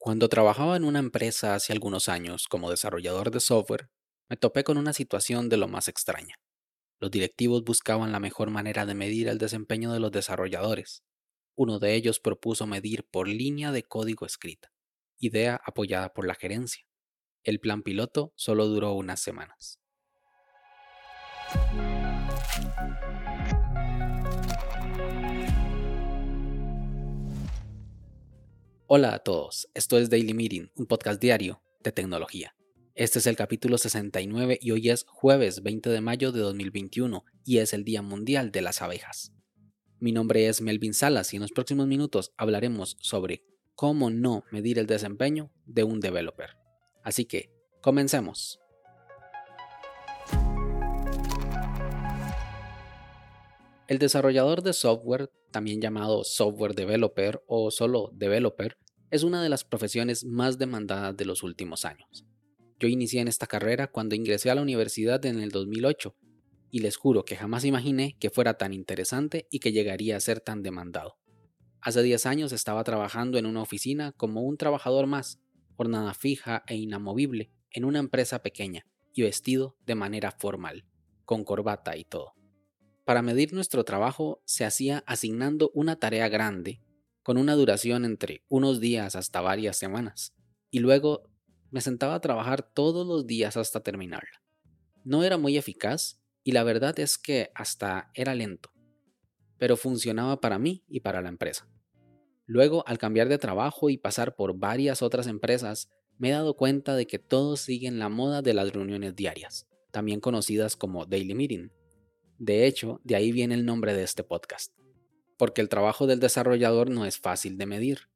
Cuando trabajaba en una empresa hace algunos años como desarrollador de software, me topé con una situación de lo más extraña. Los directivos buscaban la mejor manera de medir el desempeño de los desarrolladores. Uno de ellos propuso medir por línea de código escrita, idea apoyada por la gerencia. El plan piloto solo duró unas semanas. Hola a todos, esto es Daily Meeting, un podcast diario de tecnología. Este es el capítulo 69 y hoy es jueves 20 de mayo de 2021 y es el Día Mundial de las Abejas. Mi nombre es Melvin Salas y en los próximos minutos hablaremos sobre cómo no medir el desempeño de un developer. Así que, comencemos. El desarrollador de software, también llamado software developer o solo developer, es una de las profesiones más demandadas de los últimos años. Yo inicié en esta carrera cuando ingresé a la universidad en el 2008 y les juro que jamás imaginé que fuera tan interesante y que llegaría a ser tan demandado. Hace 10 años estaba trabajando en una oficina como un trabajador más, jornada fija e inamovible, en una empresa pequeña y vestido de manera formal, con corbata y todo. Para medir nuestro trabajo se hacía asignando una tarea grande, con una duración entre unos días hasta varias semanas, y luego me sentaba a trabajar todos los días hasta terminarla. No era muy eficaz y la verdad es que hasta era lento, pero funcionaba para mí y para la empresa. Luego, al cambiar de trabajo y pasar por varias otras empresas, me he dado cuenta de que todos siguen la moda de las reuniones diarias, también conocidas como daily meeting, de hecho, de ahí viene el nombre de este podcast, porque el trabajo del desarrollador no es fácil de medir.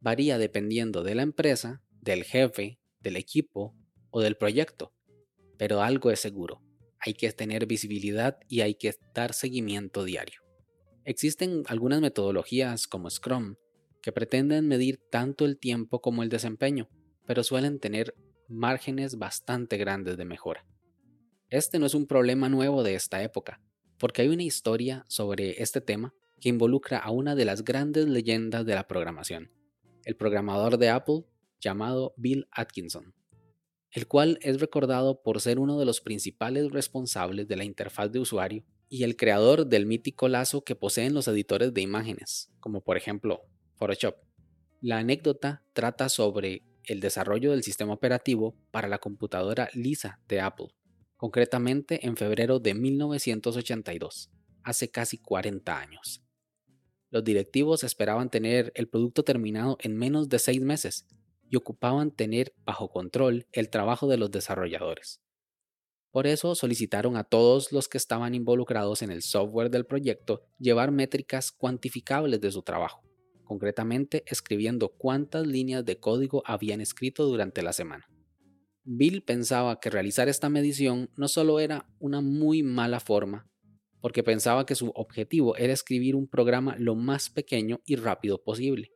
Varía dependiendo de la empresa, del jefe, del equipo o del proyecto. Pero algo es seguro, hay que tener visibilidad y hay que dar seguimiento diario. Existen algunas metodologías como Scrum que pretenden medir tanto el tiempo como el desempeño, pero suelen tener márgenes bastante grandes de mejora. Este no es un problema nuevo de esta época, porque hay una historia sobre este tema que involucra a una de las grandes leyendas de la programación, el programador de Apple llamado Bill Atkinson, el cual es recordado por ser uno de los principales responsables de la interfaz de usuario y el creador del mítico lazo que poseen los editores de imágenes, como por ejemplo Photoshop. La anécdota trata sobre el desarrollo del sistema operativo para la computadora Lisa de Apple, concretamente en febrero de 1982, hace casi 40 años. Los directivos esperaban tener el producto terminado en menos de seis meses y ocupaban tener bajo control el trabajo de los desarrolladores. Por eso solicitaron a todos los que estaban involucrados en el software del proyecto llevar métricas cuantificables de su trabajo, concretamente escribiendo cuántas líneas de código habían escrito durante la semana. Bill pensaba que realizar esta medición no solo era una muy mala forma, porque pensaba que su objetivo era escribir un programa lo más pequeño y rápido posible,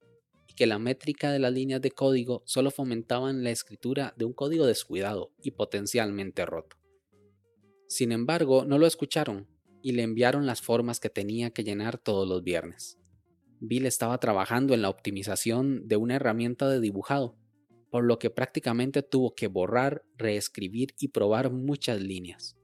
y que la métrica de las líneas de código solo fomentaban la escritura de un código descuidado y potencialmente roto. Sin embargo, no lo escucharon y le enviaron las formas que tenía que llenar todos los viernes. Bill estaba trabajando en la optimización de una herramienta de dibujado por lo que prácticamente tuvo que borrar, reescribir y probar muchas líneas.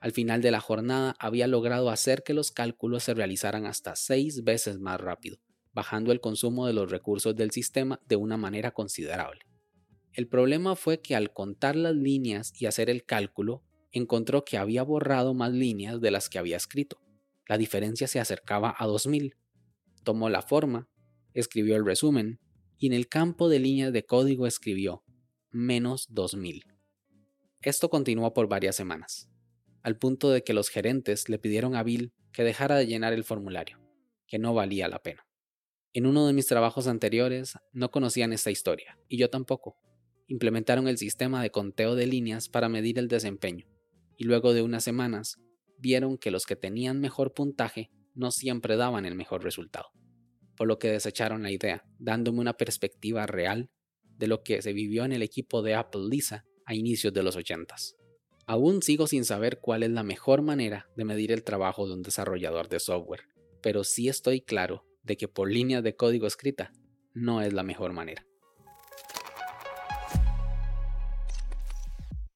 Al final de la jornada había logrado hacer que los cálculos se realizaran hasta seis veces más rápido, bajando el consumo de los recursos del sistema de una manera considerable. El problema fue que al contar las líneas y hacer el cálculo, encontró que había borrado más líneas de las que había escrito. La diferencia se acercaba a 2000. Tomó la forma, escribió el resumen, y en el campo de líneas de código escribió menos 2000. Esto continuó por varias semanas, al punto de que los gerentes le pidieron a Bill que dejara de llenar el formulario, que no valía la pena. En uno de mis trabajos anteriores no conocían esta historia, y yo tampoco. Implementaron el sistema de conteo de líneas para medir el desempeño, y luego de unas semanas vieron que los que tenían mejor puntaje no siempre daban el mejor resultado por lo que desecharon la idea, dándome una perspectiva real de lo que se vivió en el equipo de Apple Lisa a inicios de los 80. Aún sigo sin saber cuál es la mejor manera de medir el trabajo de un desarrollador de software, pero sí estoy claro de que por líneas de código escrita no es la mejor manera.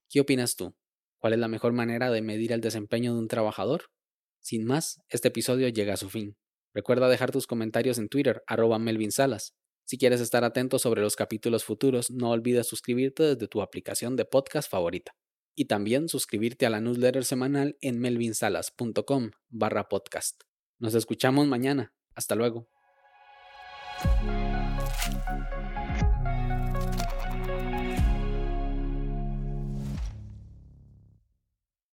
¿Qué opinas tú? ¿Cuál es la mejor manera de medir el desempeño de un trabajador? Sin más, este episodio llega a su fin. Recuerda dejar tus comentarios en Twitter, arroba Melvin Salas. Si quieres estar atento sobre los capítulos futuros, no olvides suscribirte desde tu aplicación de podcast favorita. Y también suscribirte a la newsletter semanal en melvinsalas.com barra podcast. Nos escuchamos mañana. Hasta luego.